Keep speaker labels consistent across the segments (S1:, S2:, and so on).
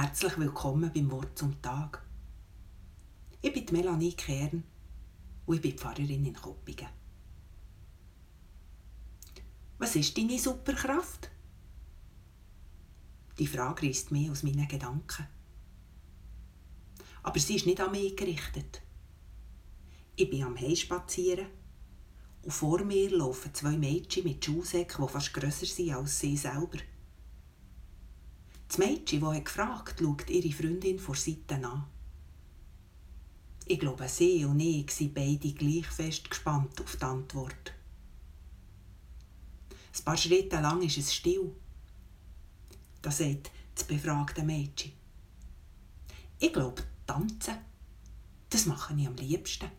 S1: Herzlich willkommen beim Wort zum Tag. Ich bin Melanie Kern und ich bin Pfarrerin in Koppingen. Was ist deine Superkraft? Die Frage reißt mich aus meinen Gedanken. Aber sie ist nicht an mich gerichtet. Ich bin am Heim spazieren und vor mir laufen zwei Mädchen mit Schuhsäcken, die fast grösser sind als sie selber. Das Mädchen, das gefragt schaut ihre Freundin vor Seiten an. Ich glaube, sie und ich sind beide gleich fest gespannt auf die Antwort. Ein paar Schritte lang ist es still. Da sagt das befragte Mädchen. Ich glaube, tanzen, das mache ich am liebsten.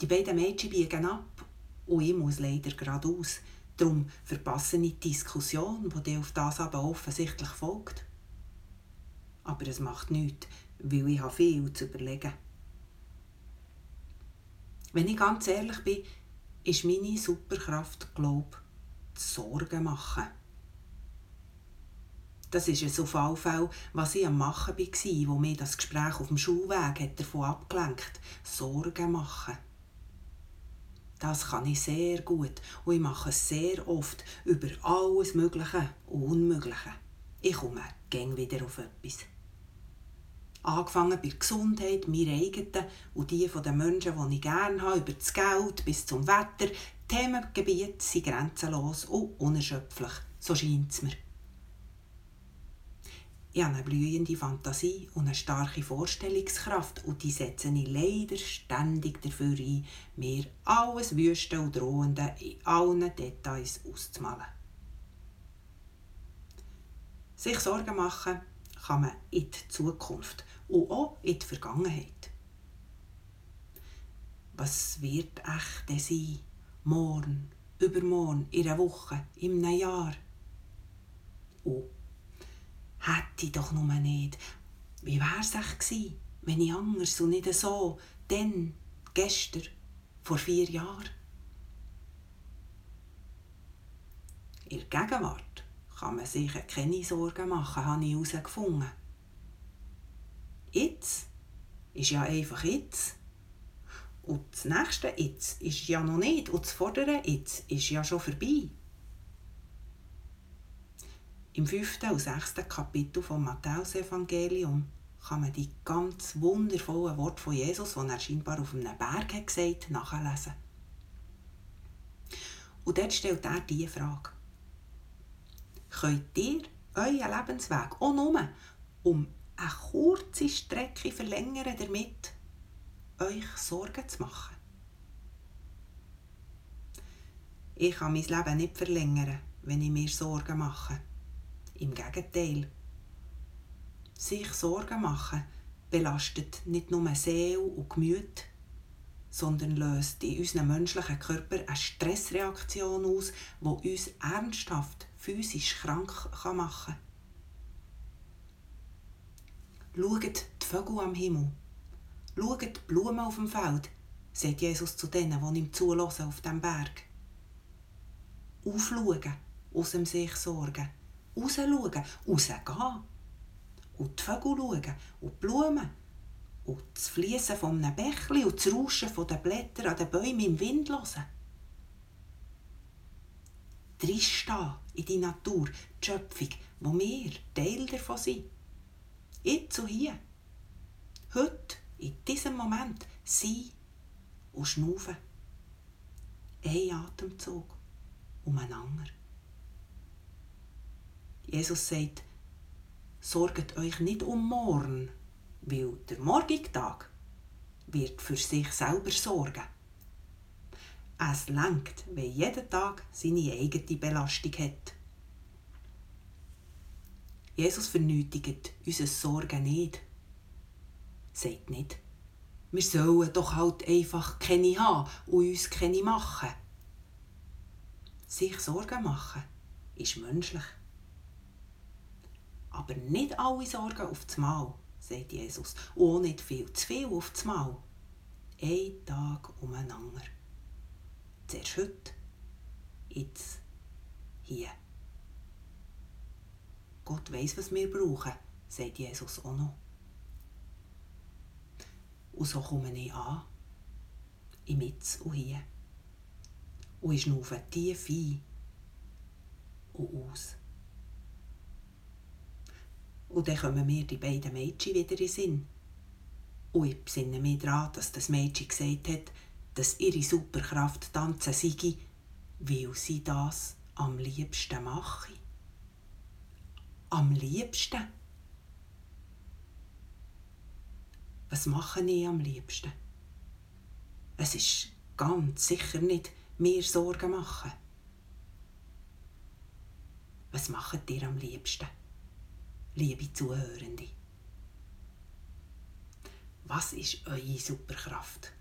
S1: Die beiden Mädchen biegen ab und ich muss leider geradeaus. Darum verpasse ich die Diskussion, die auf das aber offensichtlich folgt. Aber es macht nichts, weil ich viel zu überlegen Wenn ich ganz ehrlich bin, ist meine Superkraft, glaube ich, Sorgen machen. Das ist es auf alle Fälle, was ich am Machen war, wo mir das Gespräch auf dem Schulweg davon abgelenkt Sorgen machen. Das kann ich sehr gut und ich mache es sehr oft über alles Mögliche und Unmögliche. Ich komme gäng wieder auf etwas. Angefangen bei der Gesundheit, meiner eigenen und die der Menschen, die ich gerne habe, über das Geld bis zum Wetter. Themengebiete sind grenzenlos und unerschöpflich, so scheint es mir. Ich habe eine blühende Fantasie und eine starke Vorstellungskraft und die setze ich leider ständig dafür ein, mir alles Wüste und Drohende in allen Details auszumalen. Sich Sorgen machen kann man in die Zukunft und auch in die Vergangenheit. Was wird echt sein? Morgen, übermorgen, in einer Woche, in einem Jahr? Und Hätte ich doch nur nicht. Wie wär's echt gewesen, wenn ich anders und nicht so, denn, gestern, vor vier Jahren? In der Gegenwart kann man sich keine Sorgen machen, habe ich herausgefunden. Jetzt ist ja einfach jetzt. Und das nächste Jetzt ist ja noch nicht. Und das vordere Jetzt ist ja schon vorbei. Im fünften und sechsten Kapitel vom Matthäus-Evangelium kann man die ganz wundervollen Worte von Jesus, die er scheinbar auf einem Berg hat gesagt nachlesen. Und dort stellt er diese Frage. Könnt ihr euren Lebensweg auch nur um eine kurze Strecke verlängern, damit euch Sorgen zu machen? Ich kann mein Leben nicht verlängern, wenn ich mir Sorgen mache. Im Gegenteil. Sich Sorgen machen belastet nicht nur Seele und Gemüt, sondern löst in unserem menschlichen Körper eine Stressreaktion aus, die uns ernsthaft physisch krank machen kann. Schaut die Vögel am Himmel. Schaut die Blumen auf dem Feld, sagt Jesus zu denen, die ihm zulassen auf dem Berg. Aufschauen, aus dem sich sorgen rausschauen, rausgehen. Und die Vögel schauen und die Blumen. Und das Fließen von einem Bächli und das Rauschen der Blätter an den Bäumen im Wind hören. Drinstehen in die Natur, die Schöpfung, wo wir Teil davon sind. Jetzt und hier. Heute, in diesem Moment, sein und schnaufen. Ein Atemzug umeinander. Jesus sagt, sorgt euch nicht um morgen, weil der morgige Tag wird für sich selber sorgen. Es lenkt, wenn jeder Tag seine eigene Belastung hat. Jesus vernötigt unsere Sorgen nicht. Sagt nicht, wir sollen doch halt einfach keine haben und uns keine machen. Sich Sorgen machen ist menschlich. Aber nicht alle Sorgen auf das Mal, sagt Jesus. Und auch nicht viel zu viel auf das Mal. Ein Tag umeinander. Zuerst heute, jetzt, hier. Gott weiß, was wir brauchen, sagt Jesus auch noch. Und so komme ich an, im Jetzt und hier. Und ich schnaufe tief ein und aus. Und dann kommen mir die beiden Mädchen wieder in Sinn. Und ich besinne mich daran, dass das Mädchen gesagt hat, dass ihre Superkraft tanzen sei, weil sie das am liebsten mache. Am liebsten? Was mache ich am liebsten? Es ist ganz sicher nicht mir Sorgen machen. Was macht ihr am liebsten, liebe Zuhörende? Was ist eure Superkraft?